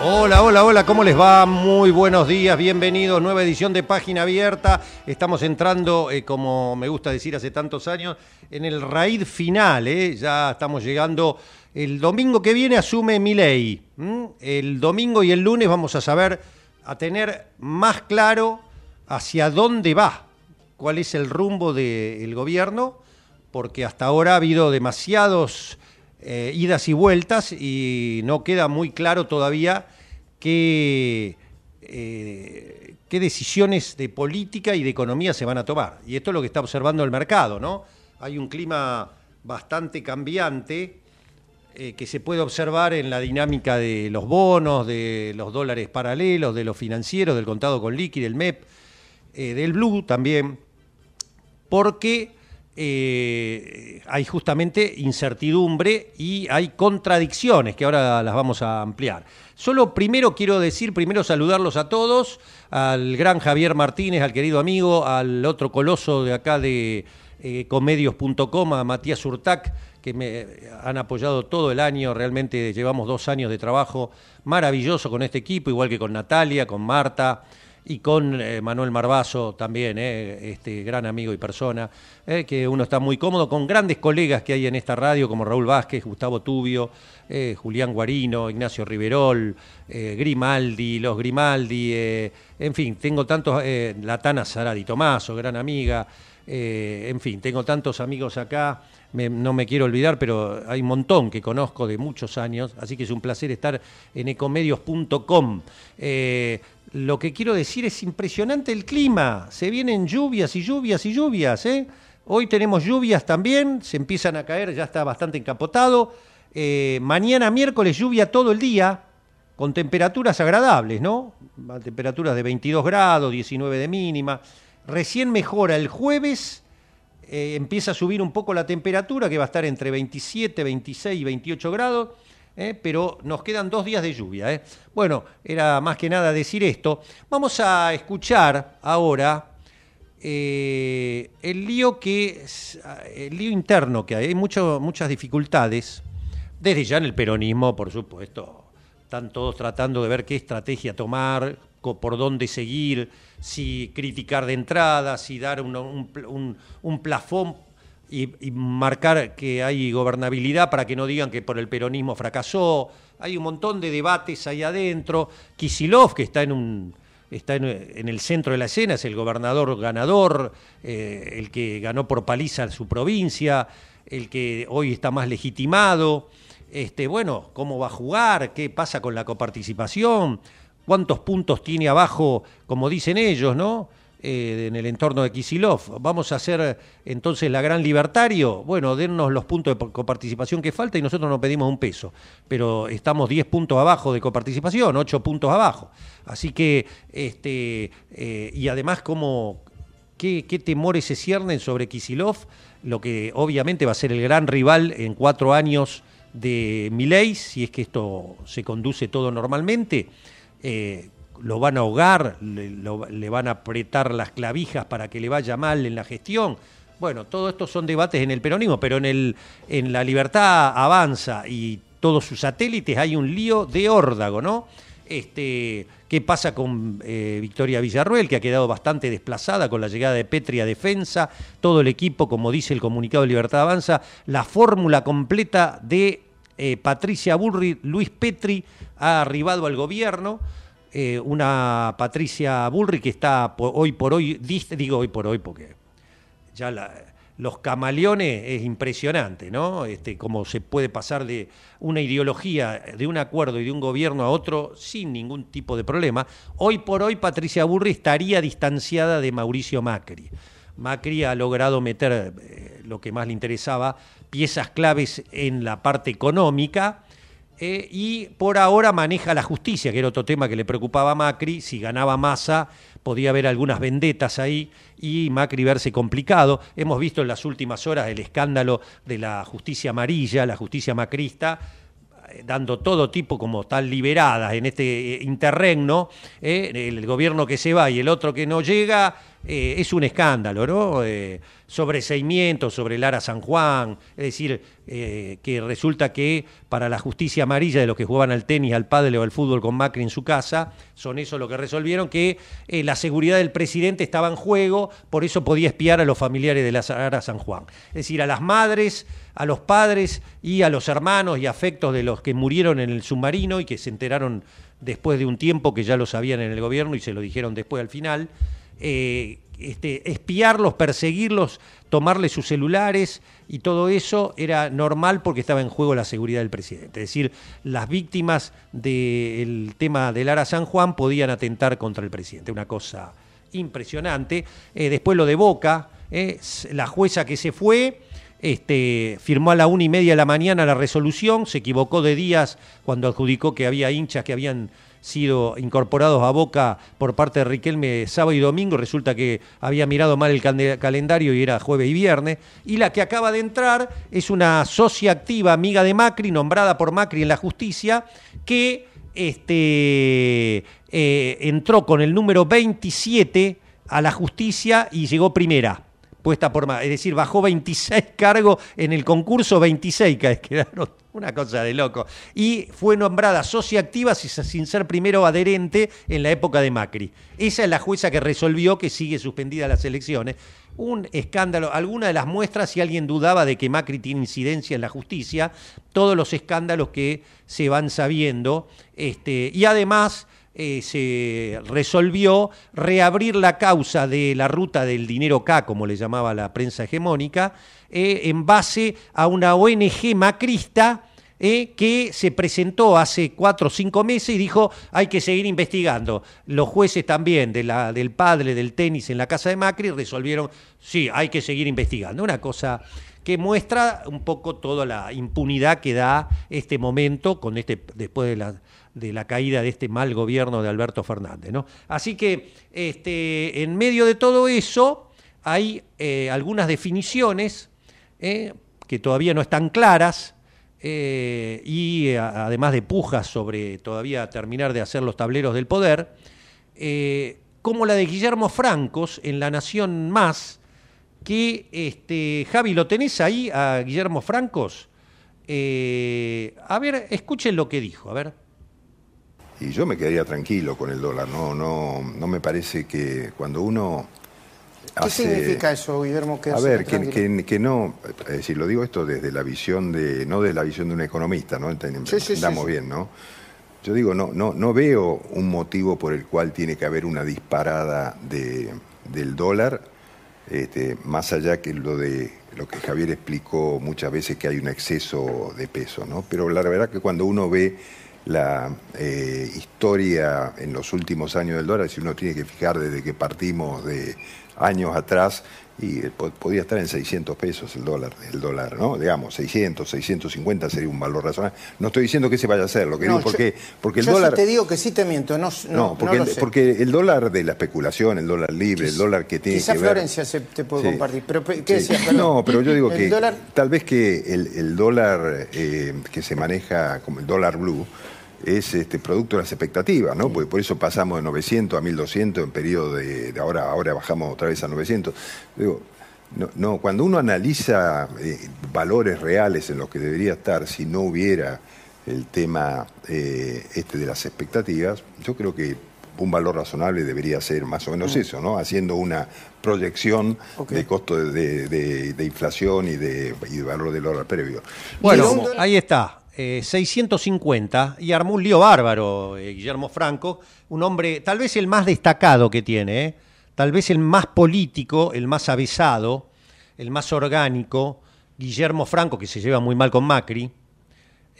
Hola, hola, hola, ¿cómo les va? Muy buenos días, bienvenidos, nueva edición de Página Abierta. Estamos entrando, eh, como me gusta decir hace tantos años, en el raíz final, ¿eh? ya estamos llegando. El domingo que viene asume mi ley. El domingo y el lunes vamos a saber, a tener más claro hacia dónde va, cuál es el rumbo del gobierno, porque hasta ahora ha habido demasiados eh, idas y vueltas y no queda muy claro todavía qué, eh, qué decisiones de política y de economía se van a tomar. Y esto es lo que está observando el mercado, ¿no? Hay un clima bastante cambiante eh, que se puede observar en la dinámica de los bonos, de los dólares paralelos, de los financieros, del contado con liqui, del MEP, del Blue también, porque eh, hay justamente incertidumbre y hay contradicciones que ahora las vamos a ampliar. Solo primero quiero decir, primero saludarlos a todos, al gran Javier Martínez, al querido amigo, al otro coloso de acá de eh, comedios.com, a Matías Urtac, que me han apoyado todo el año, realmente llevamos dos años de trabajo maravilloso con este equipo, igual que con Natalia, con Marta y con eh, Manuel Marbazo también, eh, este gran amigo y persona, eh, que uno está muy cómodo, con grandes colegas que hay en esta radio, como Raúl Vázquez, Gustavo Tubio, Julián Guarino, Ignacio Riverol, Grimaldi, los Grimaldi, en fin, tengo tantos, Latana Saradi Tomaso, gran amiga, en fin, tengo tantos amigos acá. no me quiero olvidar, pero hay un montón que conozco de muchos años, así que es un placer estar en ecomedios.com. Lo que quiero decir es impresionante el clima. Se vienen lluvias y lluvias y lluvias. ¿eh? Hoy tenemos lluvias también, se empiezan a caer, ya está bastante encapotado. Eh, mañana miércoles lluvia todo el día, con temperaturas agradables, ¿no? Temperaturas de 22 grados, 19 de mínima. Recién mejora el jueves, eh, empieza a subir un poco la temperatura, que va a estar entre 27, 26 y 28 grados ¿eh? pero nos quedan dos días de lluvia. ¿eh? Bueno, era más que nada decir esto. Vamos a escuchar ahora eh, el lío que el lío interno que hay. Hay muchas dificultades, desde ya en el peronismo, por supuesto. Están todos tratando de ver qué estrategia tomar, por dónde seguir, si criticar de entrada, si dar un, un, un plafón y, marcar que hay gobernabilidad para que no digan que por el peronismo fracasó. Hay un montón de debates ahí adentro. Kisilov, que está en un está en, el centro de la escena, es el gobernador ganador, eh, el que ganó por paliza su provincia, el que hoy está más legitimado. Este, bueno, cómo va a jugar, qué pasa con la coparticipación, cuántos puntos tiene abajo, como dicen ellos, ¿no? Eh, en el entorno de Kisilov. ¿Vamos a hacer entonces la gran libertario? Bueno, dennos los puntos de coparticipación que falta y nosotros no pedimos un peso, pero estamos 10 puntos abajo de coparticipación, 8 puntos abajo. Así que, este, eh, y además, ¿cómo, qué, qué temores se ciernen sobre Kisilov, lo que obviamente va a ser el gran rival en cuatro años de Milei, si es que esto se conduce todo normalmente. Eh, lo van a ahogar, le, van a apretar las clavijas para que le vaya mal en la gestión. Bueno, todo esto son debates en el peronismo, pero en, el, en la libertad avanza y todos sus satélites hay un lío de órdago, ¿no? Este, ¿Qué pasa con eh, Victoria Villarruel, que ha quedado bastante desplazada con la llegada de Petri a defensa? Todo el equipo, como dice el comunicado de Libertad Avanza, la fórmula completa de eh, Patricia Bullrich, Luis Petri ha arribado al gobierno. Eh, una Patricia Bullrich que está hoy por hoy, digo hoy por hoy porque ya la, los camaleones es impresionante, ¿no? Este, cómo se puede pasar de una ideología, de un acuerdo y de un gobierno a otro sin ningún tipo de problema. Hoy por hoy Patricia Burri estaría distanciada de Mauricio Macri. Macri ha logrado meter eh, lo que más le interesaba, piezas claves en la parte económica, eh, y por ahora maneja la justicia, que era otro tema que le preocupaba a Macri, si ganaba masa podía haber algunas vendetas ahí y Macri verse complicado. Hemos visto en las últimas horas el escándalo de la justicia amarilla, la justicia macrista, eh, dando todo tipo como tal liberadas en este eh, interregno, el gobierno que se va y el otro que no llega, es un escándalo, ¿no? sobreseimiento sobre Lara San Juan, es decir, eh, que resulta que para la justicia amarilla de los que jugaban al tenis, al pádel o al fútbol con Macri en su casa, son eso lo que resolvieron, que eh, la seguridad del presidente estaba en juego, por eso podía espiar a los familiares de Lara San Juan. Es decir, a las madres, a los padres y a los hermanos y afectos de los que murieron en el submarino y que se enteraron después de un tiempo que ya lo sabían en el gobierno y se lo dijeron después al final. Eh, este, espiarlos, perseguirlos, tomarles sus celulares y todo eso era normal porque estaba en juego la seguridad del presidente. Es decir, las víctimas del tema de Lara San Juan podían atentar contra el presidente. Una cosa impresionante. Eh, después lo de Boca, eh, la jueza que se fue. Este, firmó a la una y media de la mañana la resolución, se equivocó de días cuando adjudicó que había hinchas que habían sido incorporados a Boca por parte de Riquelme sábado y domingo, resulta que había mirado mal el calendario y era jueves y viernes, y la que acaba de entrar es una socia activa, amiga de Macri, nombrada por Macri en la justicia, que este, eh, entró con el número 27 a la justicia y llegó primera puesta por es decir, bajó 26 cargos en el concurso, 26 quedaron una cosa de loco. Y fue nombrada socia activa sin ser primero adherente en la época de Macri. Esa es la jueza que resolvió que sigue suspendida las elecciones. Un escándalo, alguna de las muestras, si alguien dudaba de que Macri tiene incidencia en la justicia, todos los escándalos que se van sabiendo. Este, y además eh, se resolvió reabrir la causa de la ruta del dinero K, como le llamaba la prensa hegemónica, eh, en base a una ONG macrista que se presentó hace cuatro o cinco meses y dijo hay que seguir investigando. Los jueces también de la, del padre del tenis en la casa de Macri resolvieron, sí, hay que seguir investigando. Una cosa que muestra un poco toda la impunidad que da este momento con este después de la, de la caída de este mal gobierno de Alberto Fernández. ¿no? Así que este, en medio de todo eso hay eh, algunas definiciones eh, que todavía no están claras eh, y además de pujas sobre todavía terminar de hacer los tableros del poder, eh, como la de Guillermo Francos en La Nación Más, que, este, Javi, ¿lo tenés ahí a Guillermo Francos? Eh, a ver, escuchen lo que dijo, a ver. Y yo me quedaría tranquilo con el dólar, no, no, no me parece que cuando uno ¿Qué significa eso, Guillermo? a ver, que, no, es decir, lo digo esto desde la visión de, no desde la visión de un economista, ¿no? Entendamos bien, ¿no? Yo digo, no, no, no veo un motivo por el cual tiene que haber una disparada de, del dólar, este, más allá que lo de lo que Javier explicó muchas veces que hay un exceso de peso, ¿no? Pero la verdad que cuando uno ve la eh, historia en los últimos años del dólar, si uno tiene que fijar desde que partimos de años atrás y eh, podía estar en 600 pesos el dólar, el dólar, ¿no? Digamos, 600, 650 sería un valor razonable. No estoy diciendo que se vaya a hacer, lo que digo porque, porque el yo dólar... te digo que sí te miento, no, no, porque, el, porque el dólar de la especulación, el dólar libre, el dólar que tiene Quizá que Florencia se te puede compartir, pero ¿qué decías? No, pero yo digo que tal vez que el, dólar eh, que se maneja como el dólar blue, es este producto de las expectativas, ¿no? Porque por eso pasamos de 900 a 1200 en periodo de, ahora, ahora bajamos otra vez a 900. Digo, no, cuando uno analiza eh, valores reales en los que debería estar si no hubiera el tema eh, este de las expectativas, yo creo que un valor razonable debería ser más o menos mm. eso, ¿no? Haciendo una proyección de costo de, inflación y de, valor del dólar previo. Bueno, ahí está. 650 eh, y armó un lío bárbaro, Guillermo Franco, un hombre tal vez el más destacado que tiene, ¿eh? tal vez el más político, el más avesado, el más orgánico, Guillermo Franco, que se lleva muy mal con Macri,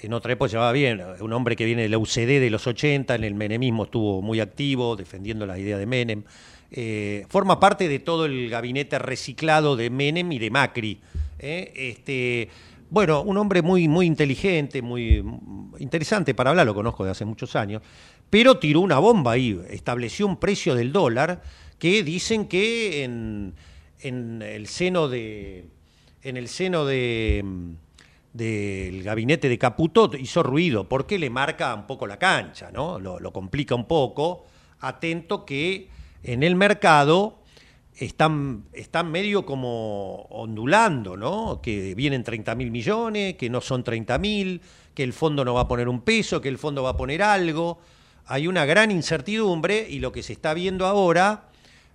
en otra época llevaba bien, un hombre que viene de la UCD de los 80, en el menemismo estuvo muy activo, defendiendo las ideas de Menem, eh, forma parte de todo el gabinete reciclado de Menem y de Macri. ¿eh? Este, bueno, un hombre muy, muy inteligente, muy interesante para hablar, lo conozco de hace muchos años, pero tiró una bomba ahí, estableció un precio del dólar que dicen que en, el seno de en el seno de del gabinete de Caputo hizo ruido, porque le marca un poco la cancha, ¿no? Lo complica un poco, atento que en el mercado están, están medio como ondulando, ¿no? Que vienen 30 mil millones, que no son 30 mil, que el fondo no va a poner un peso, que el fondo va a poner algo. Hay una gran incertidumbre y lo que se está viendo ahora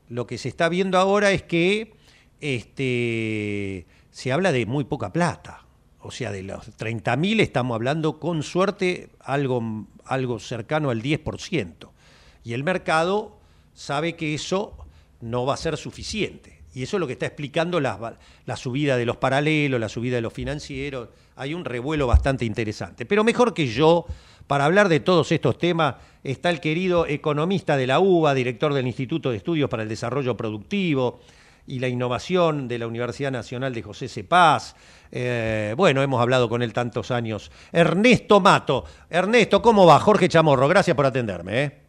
lo que se está viendo ahora es que este, se habla de muy poca plata. O sea, de los 30.000 estamos hablando con suerte algo, algo cercano al 10%. Y el mercado sabe que eso no va a ser suficiente. Y eso es lo que está explicando la, la, subida de los paralelos, la subida de los financieros. Hay un revuelo bastante interesante. Pero mejor que yo para hablar de todos estos temas está el querido economista de la UBA, director del Instituto de Estudios para el Desarrollo Productivo y la Innovación de la Universidad Nacional de José Cepaz. Eh, bueno, hemos hablado con él tantos años. Ernesto Mato. Ernesto, ¿cómo va? Jorge Chamorro, gracias por atenderme. ¿eh?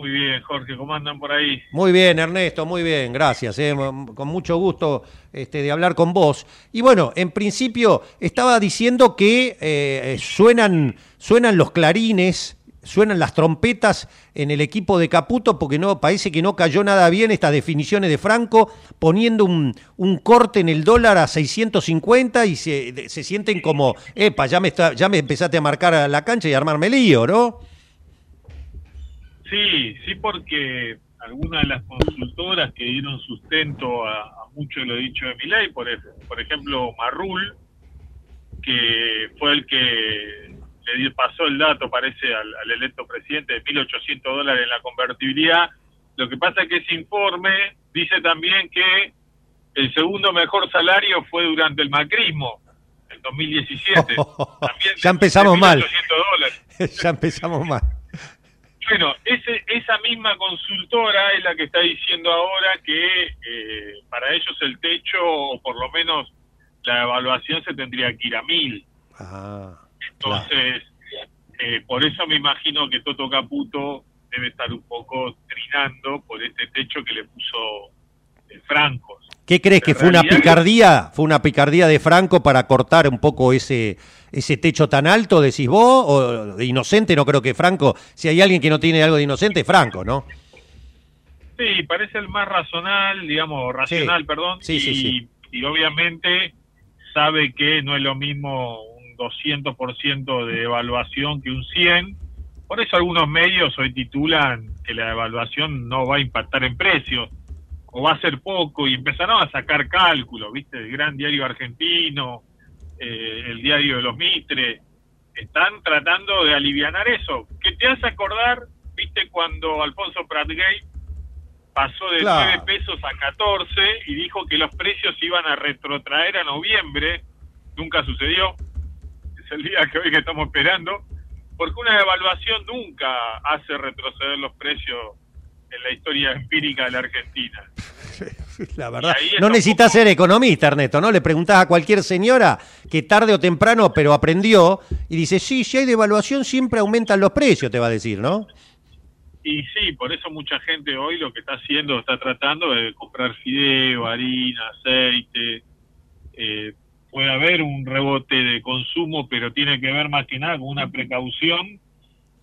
Muy bien, Jorge, ¿cómo andan por ahí? Muy bien, Ernesto, muy bien, gracias. Eh, con mucho gusto este, de hablar con vos. Y bueno, en principio estaba diciendo que eh, suenan, suenan los clarines, suenan las trompetas en el equipo de Caputo porque no parece que no cayó nada bien estas definiciones de Franco, poniendo un, corte en el dólar a 650 y se, se sienten como, epa, ya me, está, ya me empezaste a marcar la cancha y a armarme lío, ¿no? Sí, sí, porque algunas de las consultoras que dieron sustento a, mucho de lo dicho de Milay, por, por ejemplo, Marrul, que fue el que le pasó el dato, parece, al, electo presidente de 1.800 dólares en la convertibilidad. Lo que pasa es que ese informe dice también que el segundo mejor salario fue durante el macrismo, en 2017. También ya empezamos mal. ya empezamos mal. Bueno, ese, esa misma consultora es la que está diciendo ahora que eh, para ellos el techo, o por lo menos la evaluación, se tendría que ir a mil. Ah, Entonces, eh, por eso me imagino que Toto Caputo debe estar un poco trinando por este techo que le puso eh, Franco. ¿Qué crees que fue una picardía? ¿Fue una picardía de Franco para cortar un poco ese ese techo tan alto, decís vos, o de inocente, no creo que Franco, si hay alguien que no tiene algo de inocente, Franco, ¿no? Sí, parece el más racional, digamos, racional, perdón, sí, y, sí, y obviamente sabe que no es lo mismo un 200% de evaluación que un 100%, por eso algunos medios hoy titulan que la evaluación no va a impactar en precios, o va a ser poco, y empezaron a sacar cálculos, ¿viste? El gran diario argentino, eh, el diario de los Mitre, están tratando de aliviar eso. ¿Qué te hace acordar, viste, cuando Alfonso Pratgate pasó de 9 pesos a 14 y dijo que los precios iban a retrotraer a noviembre? Nunca sucedió. Es el día que hoy que estamos esperando. Porque una evaluación nunca hace retroceder los precios en la historia empírica de la Argentina. La verdad, no necesitas ser economista, Ernesto, ¿no? Le preguntás a cualquier señora que tarde o temprano, pero aprendió, y dice, sí, si hay devaluación siempre aumentan los precios, te va a decir, ¿no? Y sí, por eso mucha gente hoy lo que está haciendo, está tratando de comprar fideo, harina, aceite. Eh, puede haber un rebote de consumo, pero tiene que ver más que nada con una precaución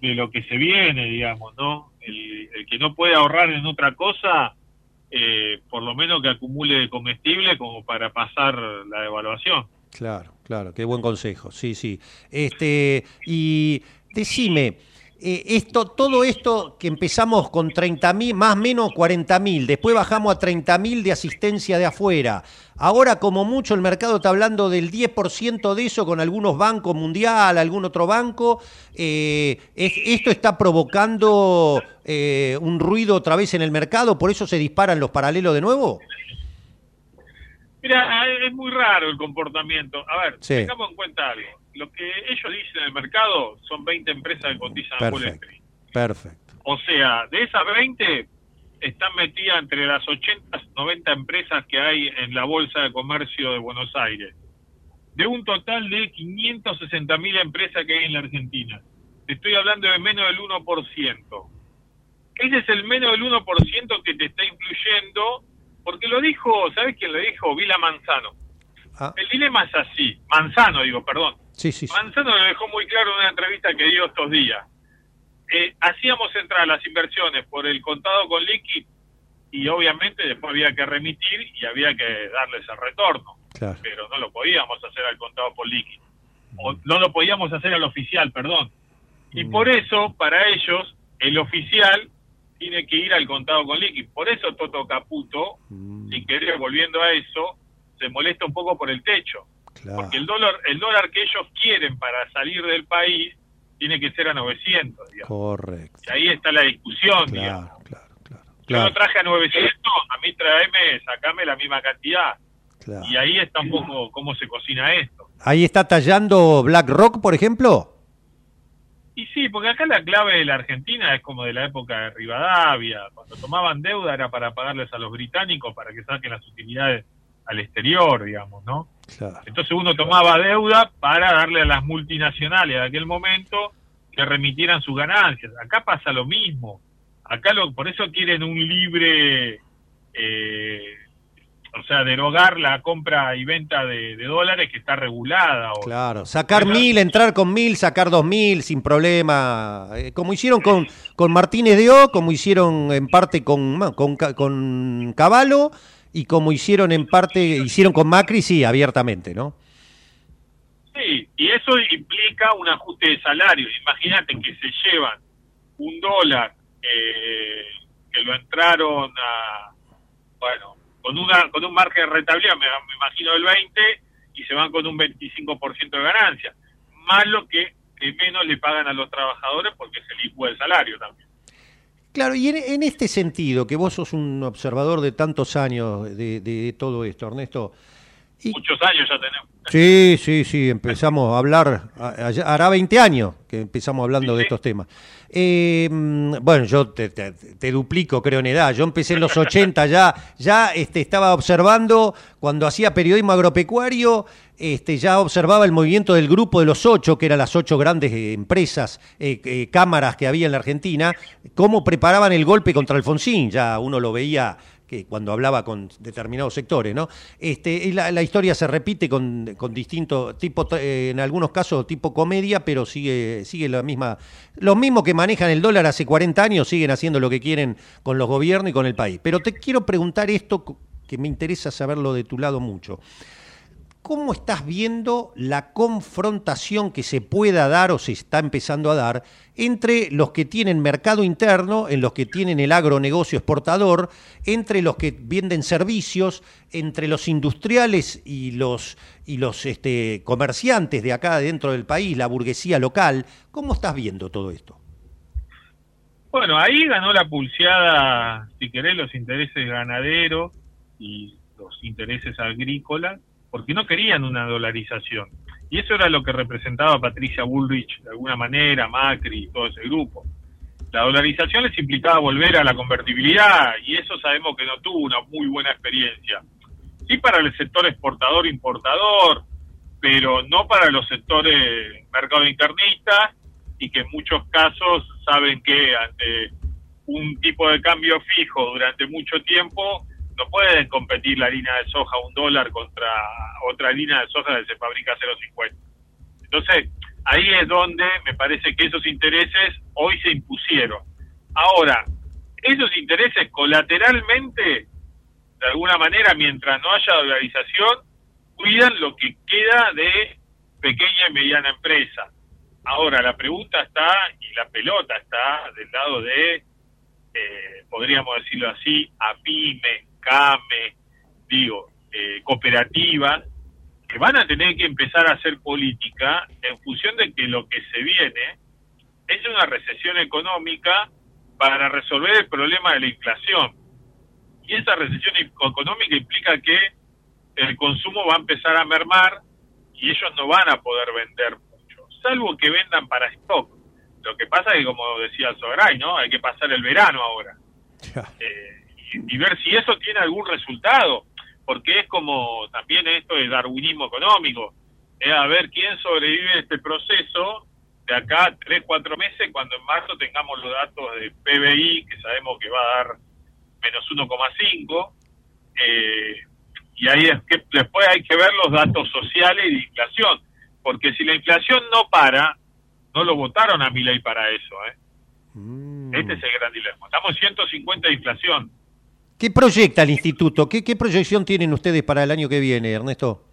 de lo que se viene, digamos, ¿no? El, que no puede ahorrar en otra cosa, eh, por lo menos que acumule comestible como para pasar la devaluación. Claro, claro, qué buen consejo, sí, sí. Este, y decime, eh, esto, todo esto que empezamos con 30 mil, más o menos 40 mil, después bajamos a 30 mil de asistencia de afuera. Ahora, como mucho, el mercado está hablando del 10% de eso con algunos bancos mundial, algún otro banco. Eh, ¿Esto está provocando eh, un ruido otra vez en el mercado? ¿Por eso se disparan los paralelos de nuevo? Mira, es muy raro el comportamiento. A ver, tengamos en cuenta algo lo que ellos dicen en el mercado son 20 empresas que cotizan en Wall Street. Perfecto. O sea, de esas 20 están metidas entre las 80, 90 empresas que hay en la Bolsa de Comercio de Buenos Aires. De un total de 560 mil empresas que hay en la Argentina. Te estoy hablando de menos del 1%. Ese es el menos del 1% que te está incluyendo, porque lo dijo, ¿sabes quién lo dijo? Vila Manzano. Ah. El dilema es así, Manzano digo, perdón. Sí, sí, Manzano lo dejó muy claro en una entrevista que dio estos días. Eh, hacíamos entrar las inversiones por el contado con liqui y obviamente después había que remitir y había que darles el retorno. Pero no lo podíamos hacer al contado por liqui. O no lo podíamos hacer al oficial, perdón. Y mm. por eso, para ellos, el oficial tiene que ir al contado con liqui. Por eso Toto Caputo, mm. si querés, volviendo a eso, se molesta un poco por el techo. Porque el dólar, el dólar que ellos quieren para salir del país tiene que ser a 900, digamos. Correcto. Y ahí está la discusión, digamos. Claro, claro, Yo lo traje a 900, a mí traeme, sacame la misma cantidad. Y ahí está un poco cómo se cocina esto. Ahí está tallando BlackRock, por ejemplo. Y sí, porque acá la clave de la Argentina es como de la época de Rivadavia. Cuando tomaban deuda era para pagarles a los británicos para que saquen las utilidades al exterior, digamos, ¿no? Entonces uno tomaba deuda para darle a las multinacionales de aquel momento que remitieran sus ganancias. Acá pasa lo mismo. Acá lo, por eso quieren un libre, eh, o sea, derogar la compra y venta de, dólares que está regulada. claro, sacar mil, entrar con mil, sacar dos mil sin problema. Eh, como hicieron con, con Martínez de O, como hicieron en parte con, con, con Caballo y como hicieron en parte, hicieron con Macri, sí, abiertamente, ¿no? Sí, y eso implica un ajuste de salario. Imagínate que se llevan un dólar eh, que lo entraron a, bueno, con una con un margen de rentabilidad, me, imagino del 20, y se van con un 25% de ganancia, más lo que, menos le pagan a los trabajadores porque se licúa el salario también. Claro, y en, este sentido, que vos sos un observador de tantos años de, todo esto, Ernesto. Muchos años ya tenemos. Sí, sí, sí, empezamos a hablar, hará 20 años que empezamos hablando de estos temas. Eh, bueno, yo te, duplico, creo, en edad. Yo empecé en los 80, ya, ya este, estaba observando cuando hacía periodismo agropecuario este, ya observaba el movimiento del grupo de los ocho, que eran las ocho grandes eh, empresas, eh, eh, cámaras que había en la Argentina, cómo preparaban el golpe contra Alfonsín, ya uno lo veía que cuando hablaba con determinados sectores, ¿no? Este, la, historia se repite con, con distintos tipos, en algunos casos tipo comedia, pero sigue, sigue la misma, los mismos que manejan el dólar hace 40 años siguen haciendo lo que quieren con los gobiernos y con el país. Pero te quiero preguntar esto que me interesa saberlo de tu lado mucho. ¿Cómo estás viendo la confrontación que se pueda dar o se está empezando a dar entre los que tienen mercado interno, en los que tienen el agronegocio exportador, entre los que venden servicios, entre los industriales y los, y los este, comerciantes de acá dentro del país, la burguesía local? ¿Cómo estás viendo todo esto? Bueno, ahí ganó la pulseada, si querés, los intereses ganaderos y los intereses agrícolas porque no querían una dolarización. Y eso era lo que representaba Patricia Bullrich de alguna manera, Macri y todo ese grupo. La dolarización les implicaba volver a la convertibilidad y eso sabemos que no tuvo una muy buena experiencia. Sí para el sector exportador-importador, pero no para los sectores mercado internista y que en muchos casos saben que ante un tipo de cambio fijo durante mucho tiempo no pueden competir la harina de soja un dólar contra otra harina de soja que se fabrica a 0,50. Entonces, ahí es donde me parece que esos intereses hoy se impusieron. Ahora, esos intereses colateralmente, de alguna manera, mientras no haya dolarización, cuidan lo que queda de pequeña y mediana empresa. Ahora, la pregunta está, y la pelota está del lado de, eh, podríamos decirlo así, a pyme, CAME, digo, eh, cooperativas, que van a tener que empezar a hacer política en función de que lo que se viene es una recesión económica para resolver el problema de la inflación. Y esa recesión económica implica que el consumo va a empezar a mermar y ellos no van a poder vender mucho, salvo que vendan para stock. Lo que pasa es que, como decía Sogray, ¿no? Hay que pasar el verano ahora. Eh, y, ver si eso tiene algún resultado porque es como también esto de darwinismo económico, es a ver quién sobrevive a este proceso de acá tres, cuatro meses, cuando en marzo tengamos los datos de PBI, que sabemos que va a dar menos 1,5, eh, y ahí es que después hay que ver los datos sociales y de inflación, porque si la inflación no para, no lo votaron a mi ley para eso. ¿eh? Mm. Este es el gran dilema. Estamos 150 de inflación. ¿Qué proyecta el instituto? ¿Qué, proyección tienen ustedes para el año que viene, Ernesto?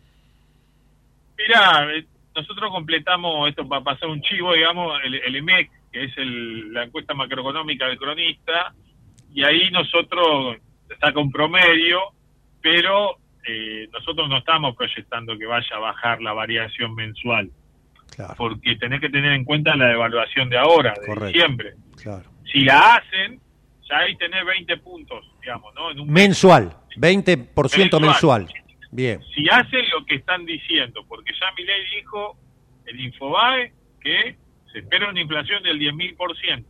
Mira, eh, nosotros completamos esto para pasar un chivo, digamos, el, el EMEC, que es la encuesta macroeconómica del cronista, y ahí nosotros está con promedio, pero eh, nosotros no estamos proyectando que vaya a bajar la variación mensual, porque tenés que tener en cuenta la devaluación de ahora, de diciembre. Claro. Si la hacen, ya ahí tenés 20 puntos, digamos, ¿no? mensual, 20% mensual. Bien. Si hacen lo que están diciendo, porque ya mi ley dijo, el Infobae, que se espera una inflación del 10.000%.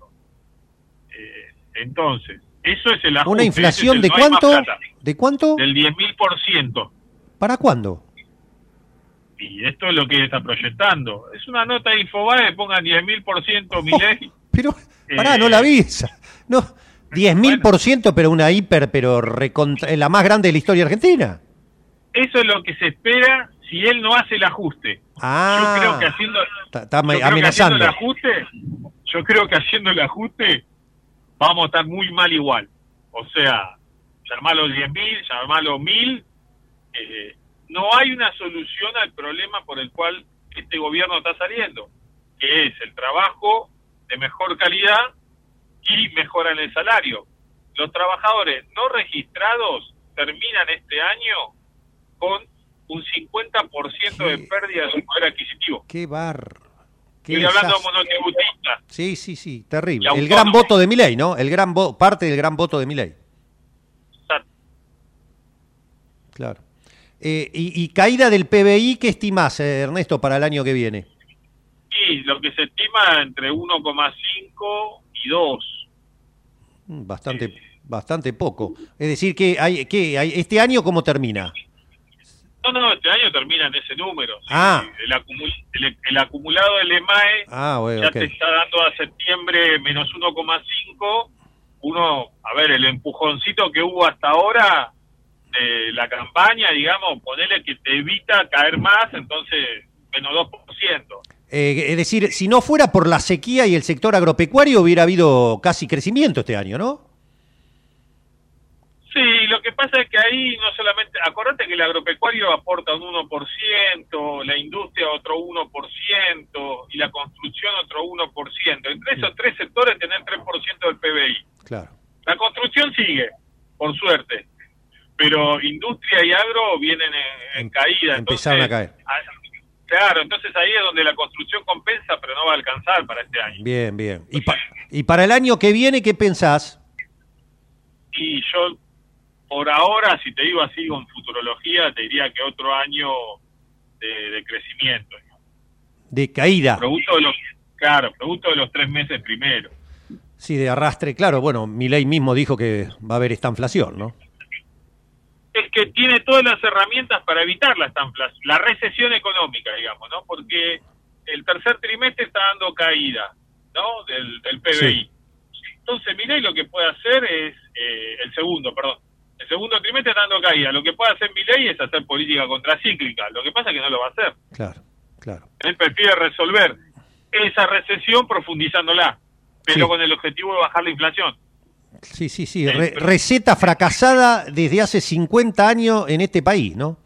Eh, entonces, eso es el ajuste. ¿Una inflación de cuánto? ¿De cuánto? Del 10.000%. ¿Para cuándo? Y esto es lo que está proyectando. Es una nota de Infobae, pongan 10.000% mi ley. pero, pará, no la avisa. No, 10.000%, por ciento, pero una hiper, pero la más grande de la historia argentina. Eso es lo que se espera si él no hace el ajuste. Ah, yo creo que haciendo, está, amenazando. el ajuste, yo creo que haciendo el ajuste vamos a estar muy mal igual. O sea, llamarlo 10.000, llamarlo 1.000, eh, no hay una solución al problema por el cual este gobierno está saliendo, que es el trabajo de mejor calidad y mejoran el salario. Los trabajadores no registrados terminan este año con un 50% de pérdida de su poder adquisitivo. ¡Qué bar! Estoy hablando de monotributistas. Sí, sí, sí, terrible. El gran voto de mi ley, ¿no? El gran parte del gran voto de mi ley. Claro. Eh, y, caída del PBI, ¿qué estimas, eh, Ernesto, para el año que viene? Sí, lo que se estima entre 1,5 y 2. Bastante, bastante poco. Es decir, que hay, que hay, este año cómo termina. No, no, este año termina en ese número. Ah. El, acumulado del EMAE ah, ya te está dando a septiembre menos 1,5. Uno, a ver, el empujoncito que hubo hasta ahora de la campaña, digamos, ponerle que te evita caer más, entonces menos 2%. Eh, es decir, si no fuera por la sequía y el sector agropecuario, hubiera habido casi crecimiento este año, ¿no? Sí, lo que pasa es que ahí no solamente, acordate que el agropecuario aporta un 1%, la industria otro 1% y la construcción otro 1%. Entre esos tres sectores tener 3% del PBI. Claro. La construcción sigue, por suerte, pero industria y agro vienen en, em, caída. Empezaron a caer. Claro, entonces ahí es donde la construcción compensa, pero no va a alcanzar para este año. Bien, bien. ¿Y, y para el año que viene qué pensás? Y yo, por ahora, si te digo así con futurología, te diría que otro año de, crecimiento. De caída. Producto de los, claro, producto de los tres meses primero. Sí, de arrastre, claro. Bueno, ley mismo dijo que va a haber esta inflación, ¿no? Es que tiene todas las herramientas para evitar la, la recesión económica, digamos, ¿no? Porque el tercer trimestre está dando caída, ¿no? Del, del PBI. Entonces, Milei lo que puede hacer es, eh, el segundo, perdón, el segundo trimestre está dando caída. Lo que puede hacer Milei es hacer política contracíclica. Lo que pasa es que no lo va a hacer. Claro, claro. Él prefiere resolver esa recesión profundizándola, pero con el objetivo de bajar la inflación. Sí, sí, sí. receta fracasada desde hace 50 años en este país, ¿no?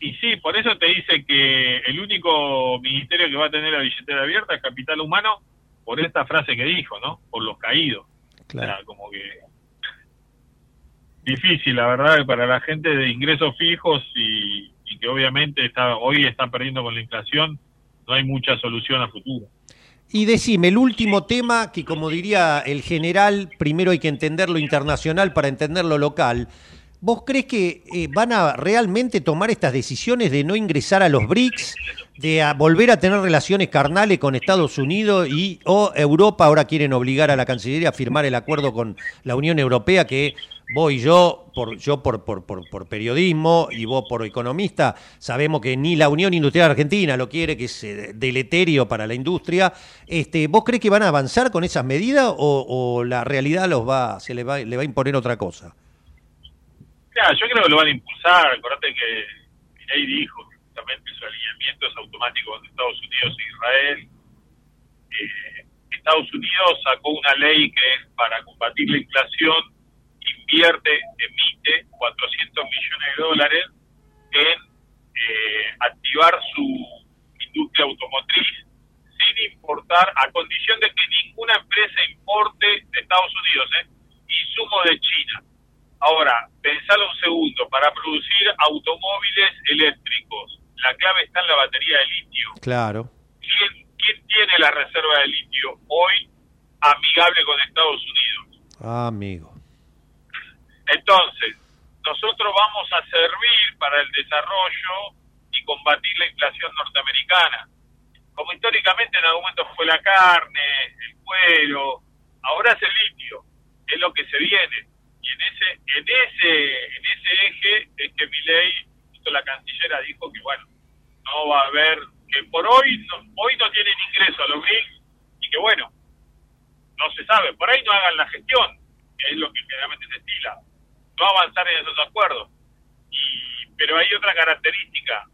Y sí, por eso te dice que el único ministerio que va a tener la billetera abierta es Capital Humano, por esta frase que dijo, ¿no? Por los caídos. Claro. como que difícil, la verdad, para la gente de ingresos fijos y, y que obviamente está hoy está perdiendo con la inflación, no hay mucha solución a futuro. Y decime, el último tema que como diría el general, primero hay que entender lo internacional para entender lo local. ¿Vos crees que eh, van a realmente tomar estas decisiones de no ingresar a los BRICS, de volver a tener relaciones carnales con Estados Unidos y o Europa ahora quieren obligar a la Cancillería a firmar el acuerdo con la Unión Europea que vos y yo, por, yo por, por, por, periodismo y vos por economista, sabemos que ni la Unión Industrial Argentina lo quiere, que es eh, deleterio para la industria. Este, ¿Vos crees que van a avanzar con esas medidas o, la realidad los va, se le va, le va a imponer otra cosa? Claro, yo creo que lo van a impulsar. Acordate que Milei dijo justamente su alineamiento es automático con Estados Unidos e Israel. Eh, Estados Unidos sacó una ley que es para combatir la inflación invierte, emite 400 millones de dólares en eh, activar su industria automotriz sin importar, a condición de que ninguna empresa importe de Estados Unidos, ¿eh? insumos de China. Ahora, pensalo un segundo, para producir automóviles eléctricos, la clave está en la batería de litio. Claro. ¿Quién, quién tiene la reserva de litio hoy amigable con Estados Unidos? Ah, amigo. Entonces, nosotros vamos a servir para el desarrollo y combatir la inflación norteamericana. Como históricamente en algún momento fue la carne, el cuero, ahora es el litio, es lo que se viene. Y en ese, en ese, en ese eje es que mi ley, la cancillera dijo que bueno, no va a haber, que por hoy no, hoy no tienen ingreso a los BRICS y que bueno, no se sabe, por ahí no hagan la gestión, que es lo que generalmente se estila no avanzar en esos acuerdos. Y, pero hay otra característica.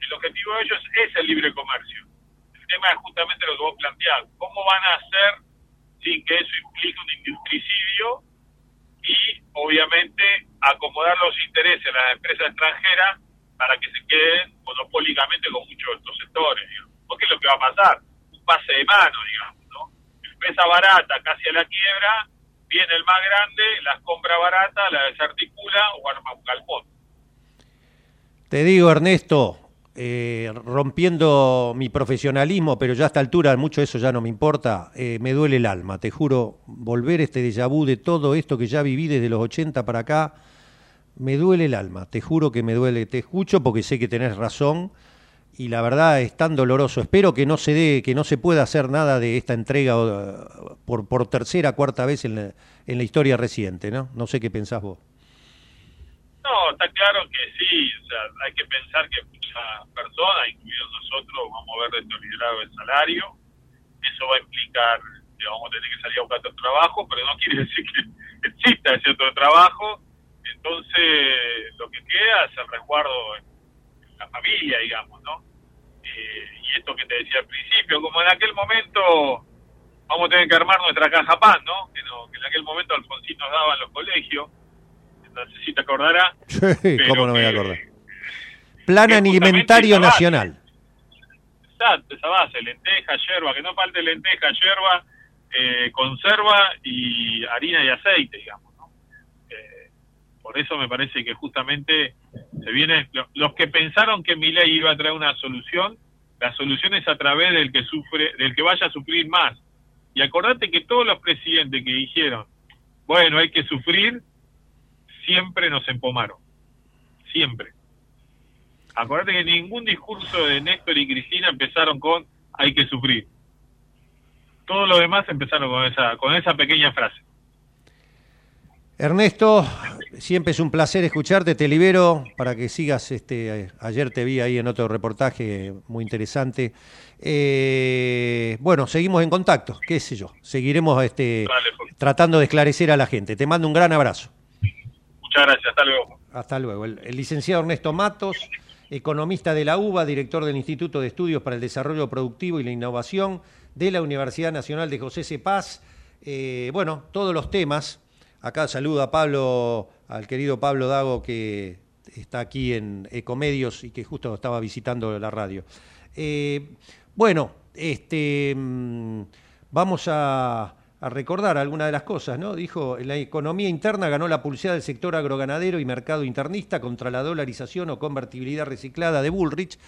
El objetivo de ellos es el libre comercio. El tema es justamente lo que vos planteás. ¿Cómo van a hacer sin que eso implique un industricidio y, obviamente, acomodar los intereses de las empresas extranjeras para que se queden monopólicamente con muchos de estos sectores? Digamos. Porque es lo que va a pasar. Un pase de mano, digamos. ¿no? Empresa barata, casi a la quiebra, viene el más grande, las compra barata, la desarticula o arma un galpón. Te digo, Ernesto, eh, rompiendo mi profesionalismo, pero ya a esta altura mucho eso ya no me importa, eh, me duele el alma, te juro, volver este déjà vu de todo esto que ya viví desde los 80 para acá, me duele el alma, te juro que me duele, te escucho porque sé que tenés razón y la verdad es tan doloroso. Espero que no se dé, que no se pueda hacer nada de esta entrega por, por tercera, cuarta vez en la, en la historia reciente, ¿no? No sé qué pensás vos. No, está claro que sí, o sea, hay que pensar que muchas personas, incluidos nosotros, vamos a ver liderado el salario. Eso va a implicar que vamos a tener que salir a buscar otro trabajo, pero no quiere decir que exista ese otro trabajo. Entonces, lo que queda es el resguardo en la familia, digamos, ¿no? Eh, y esto que te decía al principio, como en aquel momento vamos a tener que armar nuestra caja pan, ¿no? Que, en aquel momento Alfonsín nos daba en los colegios, no sé si te acordarás. Sí, ¿cómo no me voy a acordar? Plan Alimentario Nacional. Exacto, esa base, lenteja, yerba, que no falte lenteja, yerba, eh, conserva y harina y aceite, digamos, ¿no? Eh, por eso me parece que justamente se viene, los que pensaron que mi ley iba a traer una solución, la solución es a través del que sufre, del que vaya a sufrir más. Y acordate que todos los presidentes que dijeron, bueno, hay que sufrir, siempre nos empomaron. Siempre. Acordate que ningún discurso de Néstor y Cristina empezaron con hay que sufrir. todo lo demás empezaron con esa, con esa pequeña frase. Ernesto, siempre es un placer escucharte, te libero para que sigas, este, ayer te vi ahí en otro reportaje muy interesante. Eh, bueno, seguimos en contacto, qué sé yo, seguiremos este, tratando de esclarecer a la gente. Te mando un gran abrazo. Muchas gracias, hasta luego. Hasta luego. El, el licenciado Ernesto Matos, economista de la UBA, director del Instituto de Estudios para el Desarrollo Productivo y la Innovación de la Universidad Nacional de José C. Paz. Eh, bueno, todos los temas. Acá saludo a Pablo, al querido Pablo Dago, que está aquí en Ecomedios y que justo estaba visitando la radio. Eh, bueno, este, mm, vamos a, recordar algunas de las cosas, ¿no? Dijo, la economía interna ganó la pulsada del sector agroganadero y mercado internista contra la dolarización o convertibilidad reciclada de Bullrich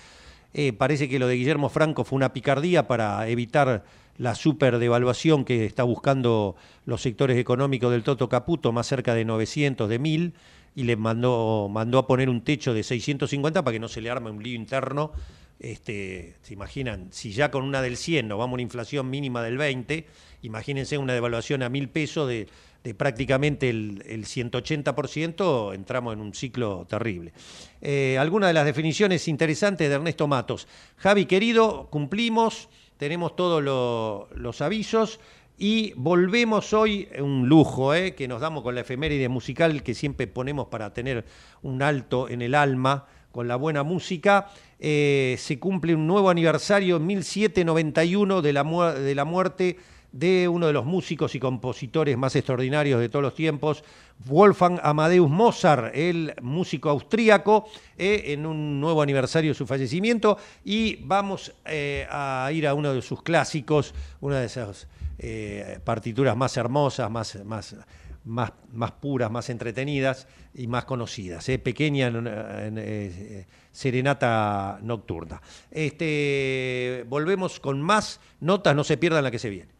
eh, parece que lo de Guillermo Franco fue una picardía para evitar la superdevaluación que está buscando los sectores económicos del Toto Caputo, más cerca de 900, de 1000, y le mandó, mandó a poner un techo de 650 para que no se le arme un lío interno. Este, ¿Se imaginan? Si ya con una del 100 nos vamos a una inflación mínima del 20, imagínense una devaluación a mil pesos de de prácticamente el, el 180%, entramos en un ciclo terrible. Eh, algunas de las definiciones interesantes de Ernesto Matos. Javi, querido, cumplimos, tenemos todos los avisos. Y volvemos hoy, un lujo eh, que nos damos con la efeméride musical que siempre ponemos para tener un alto en el alma con la buena música. Eh, se cumple un nuevo aniversario, 1791, de la, de la muerte de uno de los músicos y compositores más extraordinarios de todos los tiempos, Wolfgang Amadeus Mozart, el músico austríaco, eh, en un nuevo aniversario de su fallecimiento. Y vamos eh, a ir a uno de sus clásicos, una de esas eh, partituras más hermosas, más, más, más, más, puras, más entretenidas y más conocidas. Pequeña serenata nocturna. Este, volvemos con más notas, no se pierdan la que se viene.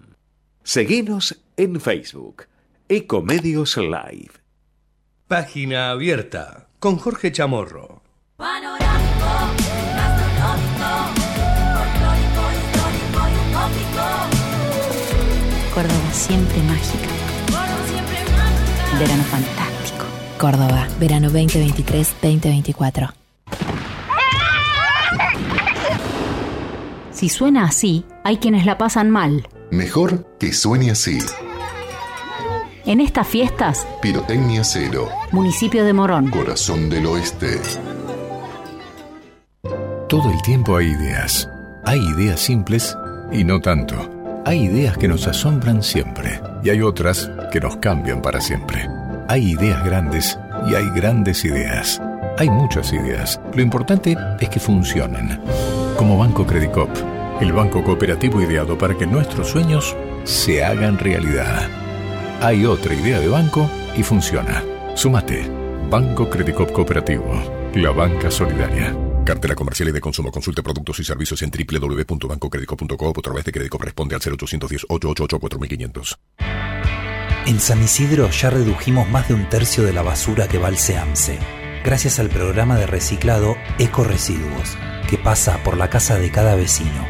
Seguinos en Facebook, Ecomedios Live. Página abierta con Jorge Chamorro. Córdoba siempre mágica. Verano fantástico. Córdoba, verano 2023-2024. Si suena así, hay quienes la pasan mal. Mejor que suene así. En estas fiestas, Pirotecnia Cero. Municipio de Morón. Corazón del Oeste. Todo el tiempo hay ideas. Hay ideas simples y no tanto. Hay ideas que nos asombran siempre y hay otras que nos cambian para siempre. Hay ideas grandes y hay grandes ideas. Hay muchas ideas. Lo importante es que funcionen. Como Banco Credicop el banco cooperativo ideado para que nuestros sueños se hagan realidad. Hay otra idea de banco y funciona. Sumate. Banco Credicop Cooperativo. La banca solidaria. Cartera comercial y de consumo. Consulte productos y servicios en www.bancocredico.com o a través de crédito responde al 0810 888 4500. En San Isidro ya redujimos más de un tercio de la basura que va al SEAMSE, gracias al programa de reciclado Eco Residuos, que pasa por la casa de cada vecino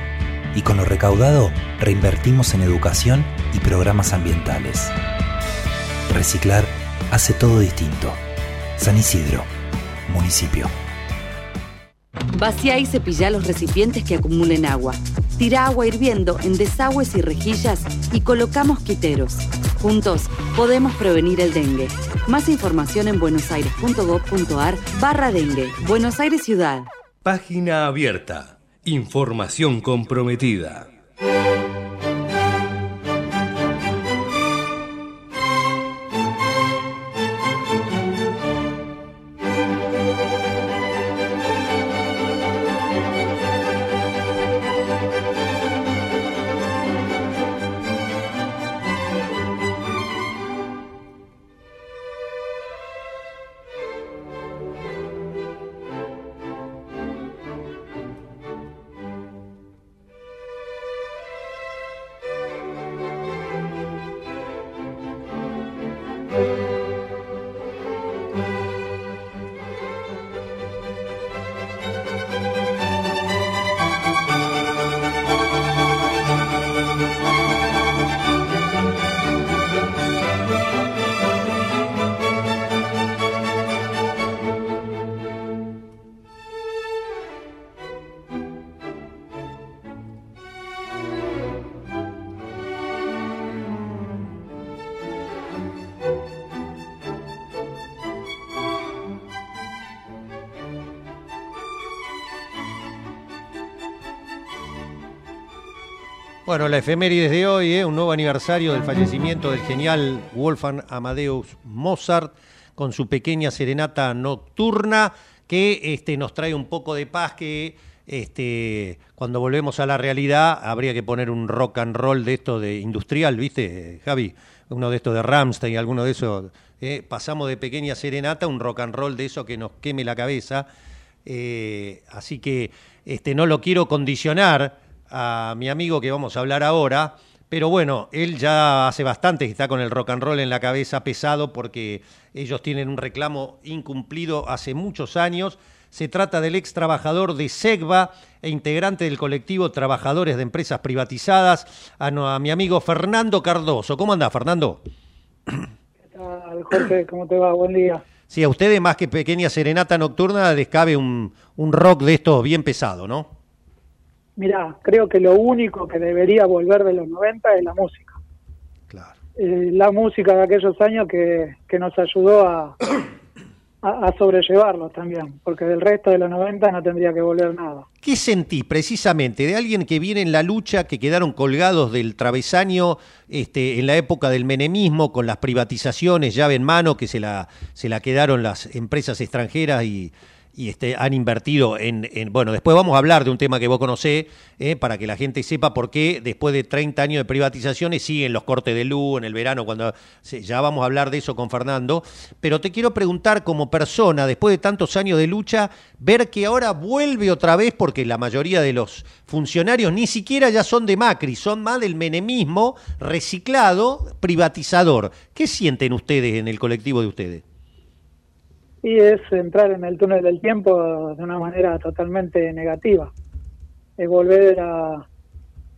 y con lo recaudado reinvertimos en educación y programas ambientales. Reciclar hace todo distinto. San Isidro, municipio. Vacía y cepilla los recipientes que acumulen agua. Tira agua hirviendo en desagües y rejillas y colocamos quiteros. Juntos podemos prevenir el dengue. Más información en buenosaires.gov.ar barra dengue. Buenos Aires Ciudad. Página abierta. Información comprometida. Bueno, la efeméride de hoy, ¿eh? un nuevo aniversario del fallecimiento del genial Wolfgang Amadeus Mozart con su pequeña serenata nocturna que este, nos trae un poco de paz que este, cuando volvemos a la realidad habría que poner un rock and roll de esto de industrial, ¿viste, Javi? Uno de estos de Ramstein, alguno de esos. ¿eh? Pasamos de pequeña serenata a un rock and roll de eso que nos queme la cabeza. Eh, así que este, no lo quiero condicionar a mi amigo que vamos a hablar ahora, pero bueno, él ya hace bastante que está con el rock and roll en la cabeza pesado porque ellos tienen un reclamo incumplido hace muchos años. Se trata del ex trabajador de SEGVA e integrante del colectivo Trabajadores de Empresas Privatizadas, a, mi amigo Fernando Cardoso. ¿Cómo anda, Fernando? ¿Qué tal, Jorge? ¿Cómo te va? Buen día. Sí, a ustedes más que pequeña serenata nocturna les cabe un, un rock de estos bien pesado, ¿no? Mira, creo que lo único que debería volver de los 90 es la música. Claro. Eh, la música de aquellos años que, que nos ayudó a, a, sobrellevarlos también, porque del resto de los 90 no tendría que volver nada. ¿Qué sentís precisamente de alguien que viene en la lucha, que quedaron colgados del travesaño este, en la época del menemismo, con las privatizaciones llave en mano, que se la, se la quedaron las empresas extranjeras y y este, han invertido en, Bueno, después vamos a hablar de un tema que vos conocés, eh, para que la gente sepa por qué después de 30 años de privatizaciones siguen los cortes de luz en el verano, cuando ya vamos a hablar de eso con Fernando. Pero te quiero preguntar, como persona, después de tantos años de lucha, ver que ahora vuelve otra vez, porque la mayoría de los funcionarios ni siquiera ya son de Macri, son más del menemismo reciclado, privatizador. ¿Qué sienten ustedes en el colectivo de ustedes? Y es entrar en el túnel del tiempo de una manera totalmente negativa. Es volver a,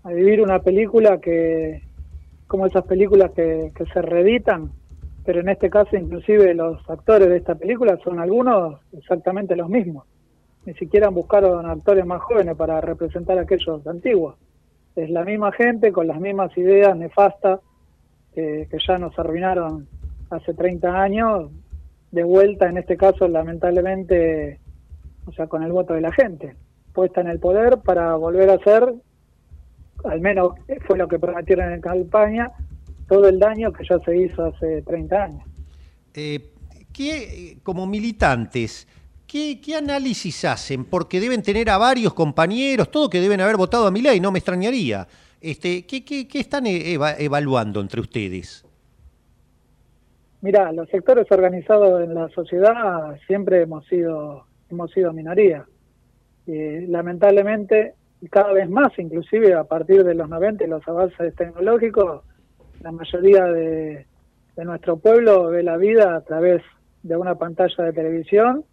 vivir una película que, como esas películas que, se reeditan, pero en este caso inclusive los actores de esta película son algunos exactamente los mismos. Ni siquiera buscaron actores más jóvenes para representar a aquellos antiguos. Es la misma gente con las mismas ideas nefastas que, que ya nos arruinaron hace 30 años, de vuelta, en este caso, lamentablemente, o sea, con el voto de la gente, puesta en el poder para volver a hacer, al menos fue lo que prometieron en campaña, todo el daño que ya se hizo hace 30 años. Eh, ¿qué, como militantes, ¿qué, ¿qué, análisis hacen? Porque deben tener a varios compañeros, todos que deben haber votado a mi ley, no me extrañaría. Este, ¿qué, qué, qué están evaluando entre ustedes? Mira, los sectores organizados en la sociedad siempre hemos sido hemos sido minoría. Y lamentablemente, cada vez más, inclusive a partir de los 90 y los avances tecnológicos, la mayoría de, nuestro pueblo ve la vida a través de una pantalla de televisión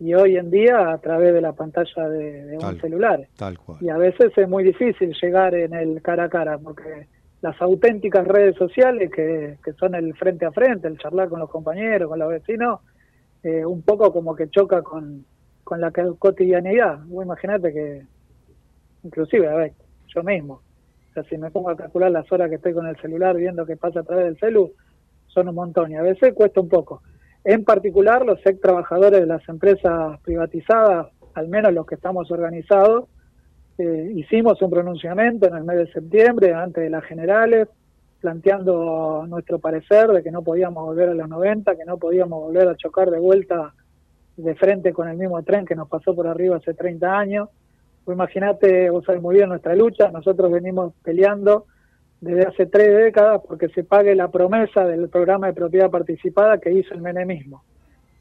y hoy en día a través de la pantalla de, un celular. Tal cual. Y a veces es muy difícil llegar en el cara a cara porque las auténticas redes sociales que, que, son el frente a frente, el charlar con los compañeros, con los vecinos, eh, un poco como que choca con, con la cotidianidad. Vos imaginate que, inclusive, a ver, yo mismo, o sea, si me pongo a calcular las horas que estoy con el celular viendo qué pasa a través del celu, son un montón y a veces cuesta un poco. En particular, los ex trabajadores de las empresas privatizadas, al menos los que estamos organizados, eh, hicimos un pronunciamiento en el mes de septiembre, antes de las generales, planteando nuestro parecer de que no podíamos volver a los 90, que no podíamos volver a chocar de vuelta de frente con el mismo tren que nos pasó por arriba hace 30 años. Pues imagínate, vos sabés muy bien nuestra lucha, nosotros venimos peleando desde hace tres décadas porque se pague la promesa del programa de propiedad participada que hizo el menemismo,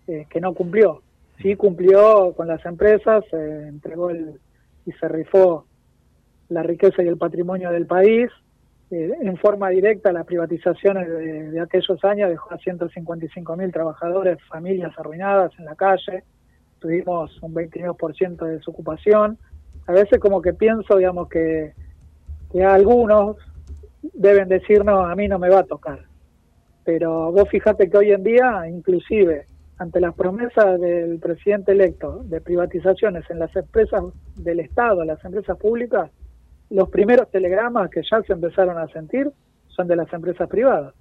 eh, que no cumplió. Sí cumplió con las empresas, se entregó el, y se rifó la riqueza y el patrimonio del país, eh, en forma directa las privatizaciones de, aquellos años dejó a 155 mil trabajadores, familias arruinadas en la calle, tuvimos un 22% de desocupación. A veces como que pienso, digamos, que, que algunos deben decirnos, a mí no me va a tocar. Pero vos fíjate que hoy en día, inclusive, ante las promesas del presidente electo de privatizaciones en las empresas del Estado, las empresas públicas, los primeros telegramas que ya se empezaron a sentir son de las empresas privadas.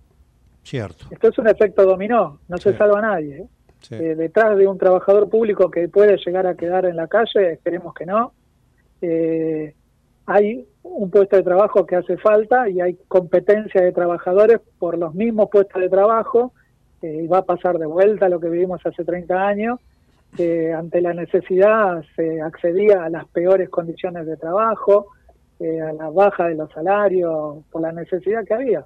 Cierto. Esto es un efecto dominó, no se salva a nadie. ¿eh? Eh, detrás de un trabajador público que puede llegar a quedar en la calle, esperemos que no, eh, hay un puesto de trabajo que hace falta y hay competencia de trabajadores por los mismos puestos de trabajo y va a pasar de vuelta lo que vivimos hace 30 años, que ante la necesidad se accedía a las peores condiciones de trabajo, eh, a la baja de los salarios, por la necesidad que había.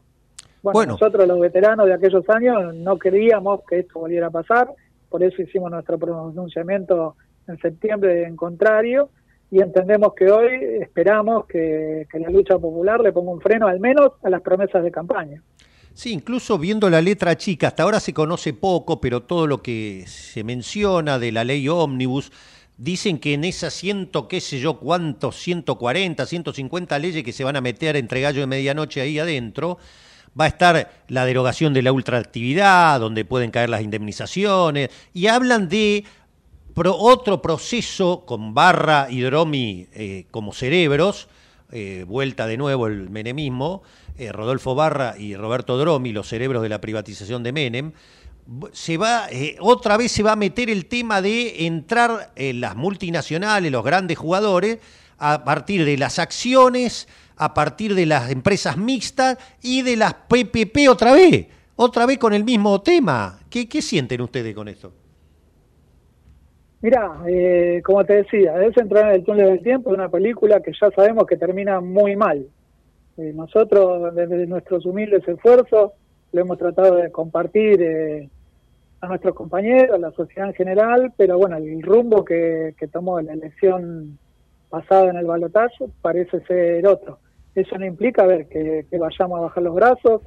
Bueno, nosotros los veteranos de aquellos años no queríamos que esto volviera a pasar, por eso hicimos nuestro pronunciamiento en septiembre en contrario y entendemos que hoy esperamos que, que la lucha popular le ponga un freno al menos a las promesas de campaña. Sí, incluso viendo la letra chica, hasta ahora se conoce poco, pero todo lo que se menciona de la ley ómnibus Dicen que en esas ciento, qué sé yo, cuántos, 140, 150 leyes que se van a meter entre gallo de medianoche ahí adentro, va a estar la derogación de la ultraactividad, donde pueden caer las indemnizaciones, y hablan de otro proceso con Barra y Dromi eh, como cerebros, eh, vuelta de nuevo el menemismo, eh, Rodolfo Barra y Roberto Dromi, los cerebros de la privatización de Menem, se va, eh, otra vez se va a meter el tema de entrar en las multinacionales, los grandes jugadores, a partir de las acciones, a partir de las empresas mixtas y de las PPP otra vez, otra vez con el mismo tema. ¿Qué, sienten ustedes con esto? Mira, eh, como te decía, es entrar en el túnel del tiempo de una película que ya sabemos que termina muy mal. Eh, nosotros, desde nuestros humildes esfuerzos, lo hemos tratado de compartir eh, a nuestros compañeros, a la sociedad en general, pero bueno, el rumbo que, tomó la elección pasada en el balotaje parece ser otro. Eso no implica, a ver, que, vayamos a bajar los brazos,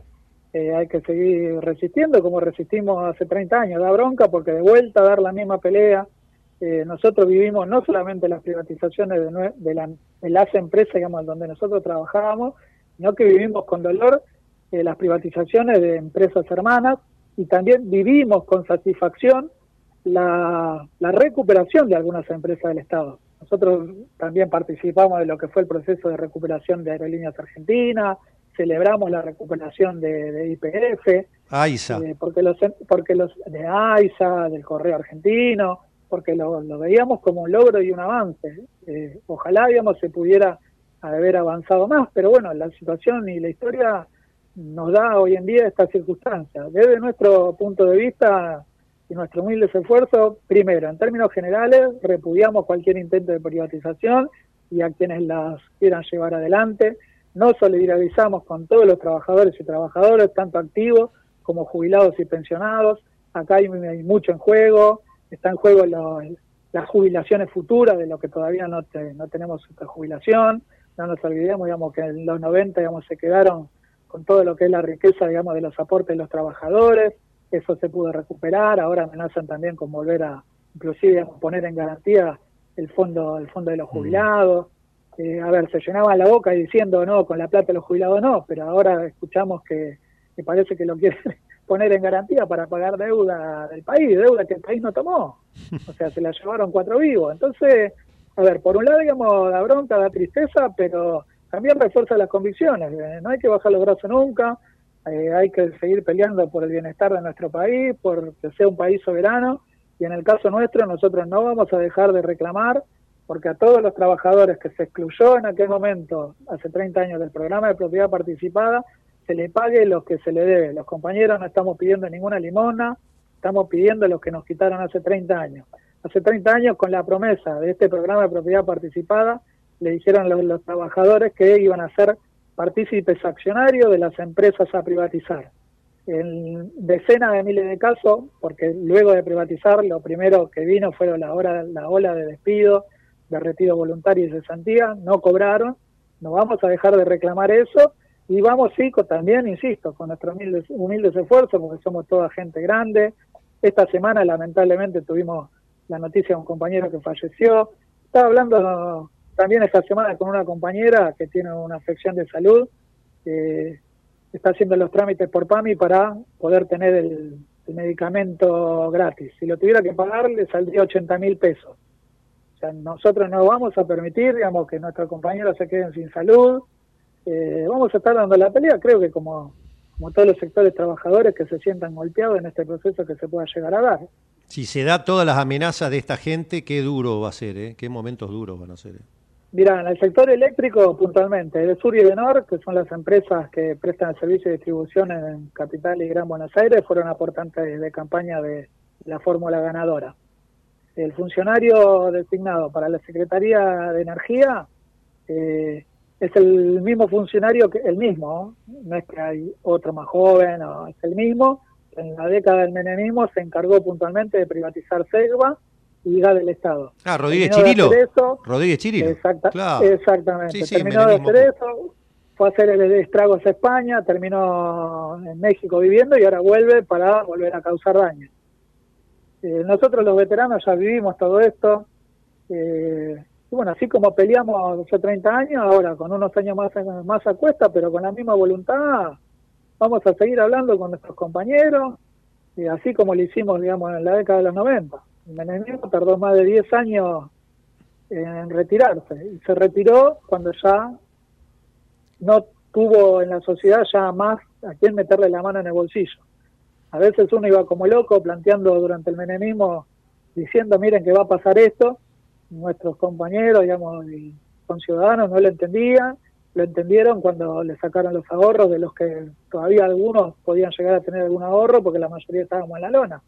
eh, hay que seguir resistiendo como resistimos hace 30 años, da bronca porque de vuelta a dar la misma pelea. Eh, nosotros vivimos no solamente las privatizaciones de, de, las empresas, digamos, donde nosotros trabajábamos, sino que vivimos con dolor eh, las privatizaciones de empresas hermanas y también vivimos con satisfacción la, recuperación de algunas empresas del Estado. Nosotros también participamos de lo que fue el proceso de recuperación de Aerolíneas Argentinas, celebramos la recuperación de, IPF, AISA. Eh, porque los porque los de AISA, del Correo Argentino, porque lo, veíamos como un logro y un avance. Eh, ojalá digamos se pudiera haber avanzado más, pero bueno, la situación y la historia nos da hoy en día esta circunstancia. Desde nuestro punto de vista y nuestro humilde esfuerzo, primero, en términos generales, repudiamos cualquier intento de privatización y a quienes las quieran llevar adelante. Nos solidarizamos con todos los trabajadores y trabajadoras, tanto activos como jubilados y pensionados. Acá hay, mucho en juego, está en juego las jubilaciones futuras, de lo que todavía no, no tenemos jubilación. No nos olvidemos, digamos, que en los 90, digamos, se quedaron con todo lo que es la riqueza, digamos, de los aportes de los trabajadores, eso se pudo recuperar, ahora amenazan también con volver a, inclusive, poner en garantía el fondo, el fondo de los mm. jubilados. Eh, a ver, se llenaban la boca diciendo no, con la plata de los jubilados no, pero ahora escuchamos que, parece que lo quieren poner en garantía para pagar deuda del país, deuda que el país no tomó. O sea, se la llevaron cuatro vivos. Entonces, a ver, por un lado, digamos, la bronca, la tristeza, pero también refuerza las convicciones. Eh, no hay que bajar los brazos nunca, eh, hay que seguir peleando por el bienestar de nuestro país, por que sea un país soberano. Y en el caso nuestro, nosotros no vamos a dejar de reclamar, porque a todos los trabajadores que se excluyó en aquel momento, hace 30 años, del programa de propiedad participada, se le pague lo que se le debe. Los compañeros no estamos pidiendo ninguna limona, estamos pidiendo lo que nos quitaron hace 30 años. Hace 30 años, con la promesa de este programa de propiedad participada, le dijeron los, los trabajadores que iban a ser partícipes accionarios de las empresas a privatizar. En decenas de miles de casos, porque luego de privatizar, lo primero que vino fueron la, hora, la ola de despido, de retiro voluntario y cesantía, no cobraron, no vamos a dejar de reclamar eso y vamos, sí, también, insisto, con nuestros humildes, humildes esfuerzos, porque somos toda gente grande. Esta semana, lamentablemente, tuvimos la noticia de un compañero que falleció. Estaba hablando también esta semana con una compañera que tiene una afección de salud, que está haciendo los trámites por PAMI para poder tener el, medicamento gratis. Si lo tuviera que pagar, le saldría 80 mil pesos. O sea, nosotros no vamos a permitir, digamos, que nuestros compañeros se queden sin salud, eh, vamos a estar dando la pelea, creo que como, como todos los sectores trabajadores que se sientan golpeados en este proceso que se pueda llegar a dar. Si se da todas las amenazas de esta gente, qué duro va a ser, ¿eh? qué momentos duros van a ser. Eh. Mira, en el sector eléctrico puntualmente, de Sur y de Nor, que son las empresas que prestan el servicio de distribución en Capital y Gran Buenos Aires, fueron aportantes de campaña de la fórmula ganadora. El funcionario designado para la Secretaría de Energía eh, es el mismo funcionario, que el mismo, no es que hay otro más joven, es el mismo. En la década del menemismo se encargó puntualmente de privatizar Segva y gas del Estado. Ah, Rodríguez Chirilo. Rodríguez Chirilo. Exactamente. terminó de hacer eso, fue a hacer el estragos a España, terminó en México viviendo y ahora vuelve para volver a causar daño. Eh, nosotros los veteranos ya vivimos todo esto. Eh, bueno, así como peleamos hace 30 años, ahora con unos años más, más a cuesta, pero con la misma voluntad, vamos a seguir hablando con nuestros compañeros, y así como lo hicimos, digamos, en la década de los 90. El menemismo tardó más de 10 años en retirarse, y se retiró cuando ya no tuvo en la sociedad ya más a quién meterle la mano en el bolsillo. A veces uno iba como loco planteando durante el menemismo, diciendo, miren que va a pasar esto, nuestros compañeros, digamos, y ciudadanos no lo entendían, lo entendieron cuando le sacaron los ahorros de los que todavía algunos podían llegar a tener algún ahorro porque la mayoría estábamos en la lona.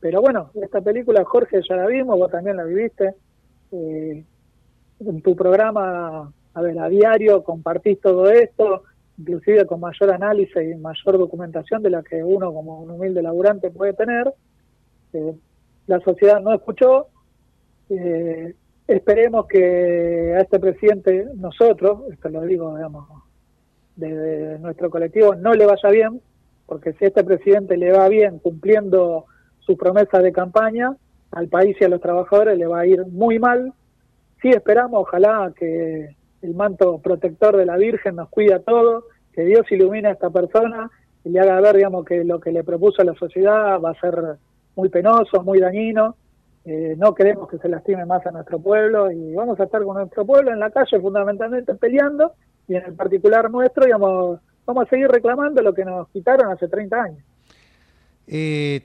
Pero bueno, esta película, Jorge, ya la vimos, vos también la viviste. Eh, en tu programa, a ver, a diario compartís todo esto, inclusive con mayor análisis y mayor documentación de la que uno como un humilde laburante puede tener. Eh, la sociedad no escuchó, eh, esperemos que a este presidente, nosotros, esto lo digo, digamos, de, nuestro colectivo, no le vaya bien, porque si este presidente le va bien cumpliendo su promesa de campaña, al país y a los trabajadores le va a ir muy mal. Sí esperamos, ojalá que el manto protector de la Virgen nos cuide a todos, que Dios ilumine a esta persona y le haga ver, digamos, que lo que le propuso a la sociedad va a ser muy penoso, muy dañino, eh, no queremos que se lastime más a nuestro pueblo y vamos a estar con nuestro pueblo en la calle fundamentalmente peleando y en el particular nuestro, digamos, vamos a seguir reclamando lo que nos quitaron hace 30 años. Eh,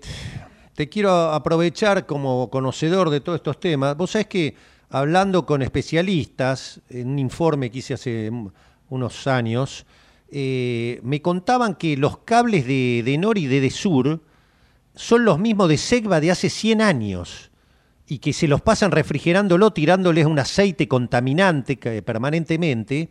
te quiero aprovechar como conocedor de todos estos temas. Vos sabés que hablando con especialistas, en un informe que hice hace unos años, eh, me contaban que los cables de, de Nor y de, de Sur son los mismos de Segva de hace 100 años y que se los pasan refrigerándolo, tirándoles un aceite contaminante permanentemente,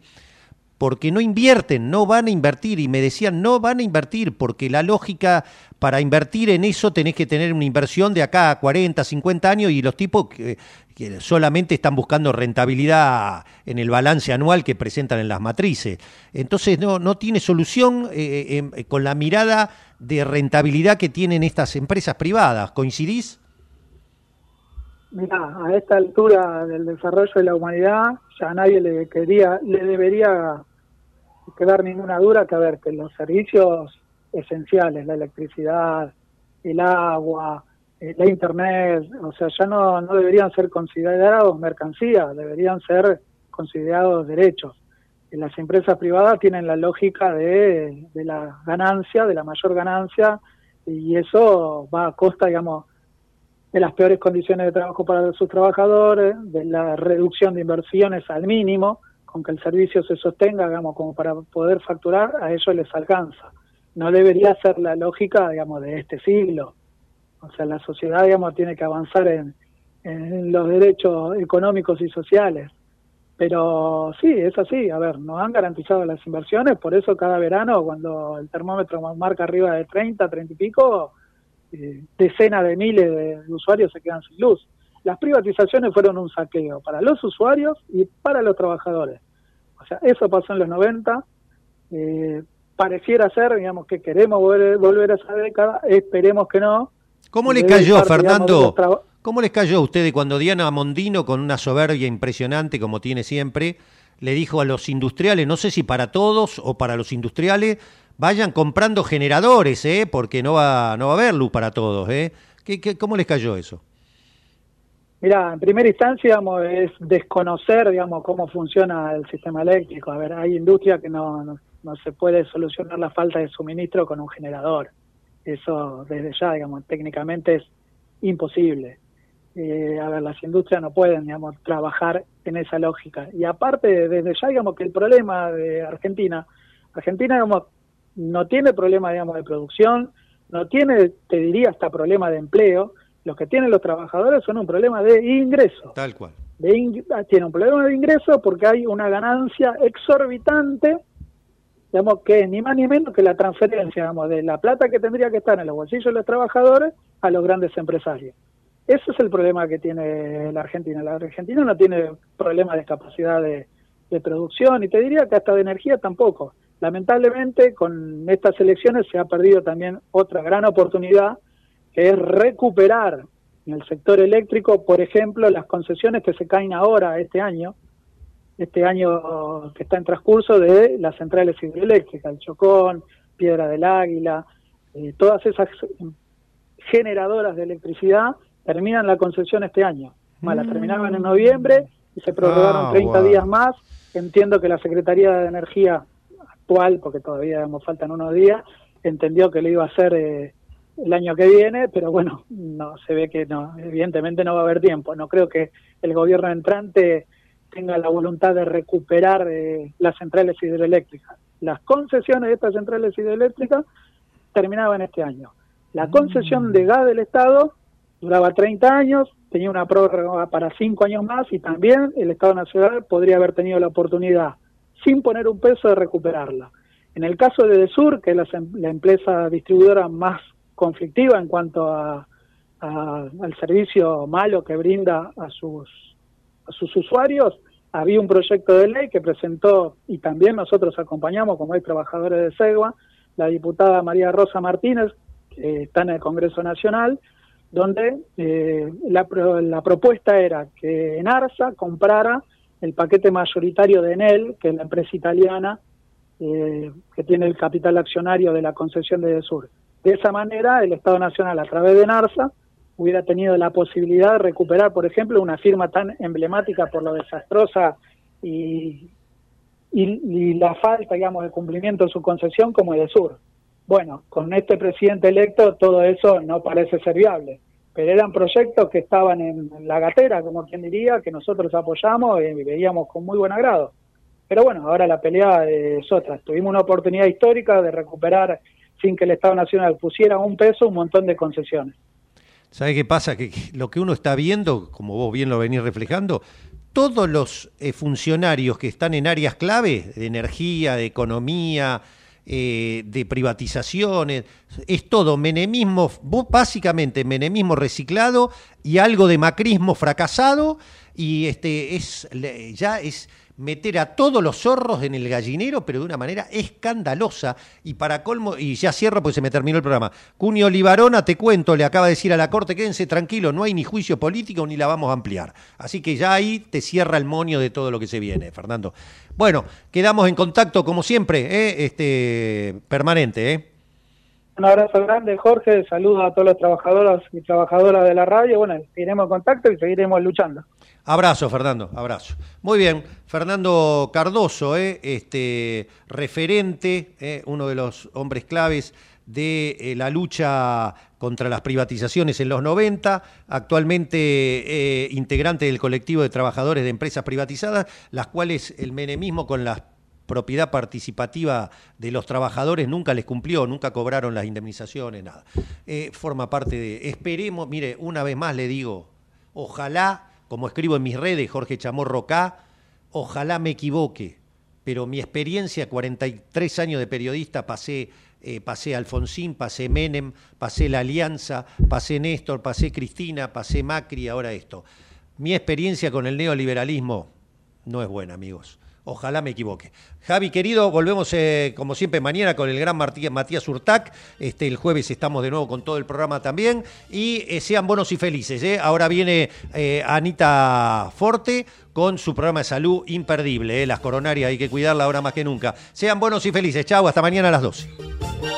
porque no invierten, no van a invertir. Y me decían, no van a invertir, porque la lógica para invertir en eso tenés que tener una inversión de acá a 40, 50 años y los tipos que, solamente están buscando rentabilidad en el balance anual que presentan en las matrices. Entonces no, no tiene solución eh, eh, em, con la mirada de rentabilidad que tienen estas empresas privadas. ¿Coincidís? Mira, a esta altura del desarrollo de la humanidad ya a nadie le quería, le debería quedar ninguna duda que a ver que los servicios esenciales, la electricidad, el agua, eh, la internet, o sea, ya no, no deberían ser considerados mercancías, deberían ser considerados derechos. las empresas privadas tienen la lógica de, de la ganancia, de la mayor ganancia, y eso va a costa, digamos, de las peores condiciones de trabajo para sus trabajadores, de la reducción de inversiones al mínimo, con que el servicio se sostenga, digamos, como para poder facturar, a ellos les alcanza. No debería ser la lógica, digamos, de este siglo. O sea, la sociedad, digamos, tiene que avanzar en, en los derechos económicos y sociales. Pero sí, es así. A ver, nos han garantizado las inversiones, por eso cada verano, cuando el termómetro marca arriba de 30, 30 y pico, eh, decenas de miles de usuarios se quedan sin luz. Las privatizaciones fueron un saqueo para los usuarios y para los trabajadores. O sea, eso pasó en los 90. Eh, pareciera ser, digamos, que queremos volver, a esa década, esperemos que no. ¿Cómo le cayó, Fernando? ¿Cómo les cayó a ustedes cuando Diana Mondino, con una soberbia impresionante como tiene siempre, le dijo a los industriales, no sé si para todos o para los industriales, vayan comprando generadores, ¿eh? porque no va, no va a haber luz para todos. ¿eh? ¿Qué, qué, cómo les cayó eso? Mira, en primera instancia digamos, es desconocer digamos, cómo funciona el sistema eléctrico. A ver, hay industria que no, no, se puede solucionar la falta de suministro con un generador. Eso desde ya, digamos, técnicamente es imposible. Eh, a ver, las industrias no pueden, digamos, trabajar en esa lógica. Y aparte, desde ya, digamos, que el problema de Argentina, Argentina, digamos, no tiene problema, digamos, de producción, no tiene, te diría, hasta problema de empleo. Los que tienen los trabajadores son un problema de ingreso. Tal cual. De ah, tiene un problema de ingreso porque hay una ganancia exorbitante, digamos, que es ni más ni menos que la transferencia, digamos, de la plata que tendría que estar en los bolsillos de los trabajadores a los grandes empresarios. Ese es el problema que tiene la Argentina. La Argentina no tiene problema de capacidad de, de producción y te diría que hasta de energía tampoco. Lamentablemente, con estas elecciones se ha perdido también otra gran oportunidad, que es recuperar en el sector eléctrico, por ejemplo, las concesiones que se caen ahora, este año, este año que está en transcurso de las centrales hidroeléctricas, el Chocón, Piedra del Águila, eh, todas esas generadoras de electricidad terminan la concesión este año. la terminaban en noviembre y se prorrogaron 30 ah, días más. Entiendo que la Secretaría de Energía porque todavía nos faltan unos días, entendió que lo iba a hacer eh, el año que viene, pero bueno, no se ve que no, evidentemente no va a haber tiempo. No creo que el gobierno entrante tenga la voluntad de recuperar eh, las centrales hidroeléctricas. Las concesiones de estas centrales hidroeléctricas terminaban este año. La mm. concesión de gas del Estado duraba 30 años, tenía una prórroga para 5 años más y también el Estado Nacional podría haber tenido la oportunidad sin poner un peso de recuperarla. En el caso de Desur, que es la, empresa distribuidora más conflictiva en cuanto a, al servicio malo que brinda a sus, a sus usuarios, había un proyecto de ley que presentó, y también nosotros acompañamos, como hay trabajadores de SEGUA, la diputada María Rosa Martínez, que está en el Congreso Nacional, donde eh, la, la propuesta era que en ARSA comprara el paquete mayoritario de Enel, que es la empresa italiana eh, que tiene el capital accionario de la concesión de Sur. De esa manera, el Estado Nacional, a través de NARSA, hubiera tenido la posibilidad de recuperar, por ejemplo, una firma tan emblemática por lo desastrosa y, y, la falta, digamos, de cumplimiento de su concesión como Sur. Bueno, con este presidente electo todo eso no parece ser viable pero eran proyectos que estaban en la gatera, como quien diría, que nosotros apoyamos y veíamos con muy buen agrado. Pero bueno, ahora la pelea es otra. Tuvimos una oportunidad histórica de recuperar, sin que el Estado Nacional pusiera un peso, un montón de concesiones. ¿Sabe qué pasa? Que lo que uno está viendo, como vos bien lo venís reflejando, todos los eh, funcionarios que están en áreas clave, de energía, de economía, eh, de privatizaciones, es todo menemismo, básicamente menemismo reciclado y algo de macrismo fracasado y este es ya es meter a todos los zorros en el gallinero, pero de una manera escandalosa. Y para colmo, y ya cierro porque se me terminó el programa. Cunio Libarona, te cuento, le acaba de decir a la Corte, quédense tranquilo, no hay ni juicio político ni la vamos a ampliar. Así que ya ahí te cierra el monio de todo lo que se viene, Fernando. Bueno, quedamos en contacto como siempre, ¿eh? este, permanente. ¿eh? Un abrazo grande, Jorge. Saludos a todos los trabajadores y trabajadoras de la radio. Bueno, seguiremos en contacto y seguiremos luchando. Abrazo, Fernando, abrazo. Muy bien, Fernando Cardoso, eh, este referente, eh, uno de los hombres claves de eh, la lucha contra las privatizaciones en los 90, actualmente integrante del colectivo de trabajadores de empresas privatizadas, las cuales el menemismo con la propiedad participativa de los trabajadores nunca les cumplió, nunca cobraron las indemnizaciones, nada. forma parte de... Esperemos, mire, una vez más le digo, ojalá como escribo en mis redes, Jorge Chamorro K, ojalá me equivoque, pero mi experiencia, 43 años de periodista, pasé, eh, pasé Alfonsín, pasé Menem, pasé La Alianza, pasé Néstor, pasé Cristina, pasé Macri, ahora esto. Mi experiencia con el neoliberalismo no es buena, amigos. Ojalá me equivoque. Javi, querido, volvemos eh, como siempre mañana con el gran Matías Urtac. Este, el jueves estamos de nuevo con todo el programa también. Y eh, sean buenos y felices. ¿eh? Ahora viene Anita Forte con su programa de salud imperdible. Las coronarias hay que cuidarla ahora más que nunca. Sean buenos y felices. Chau, hasta mañana a las 12.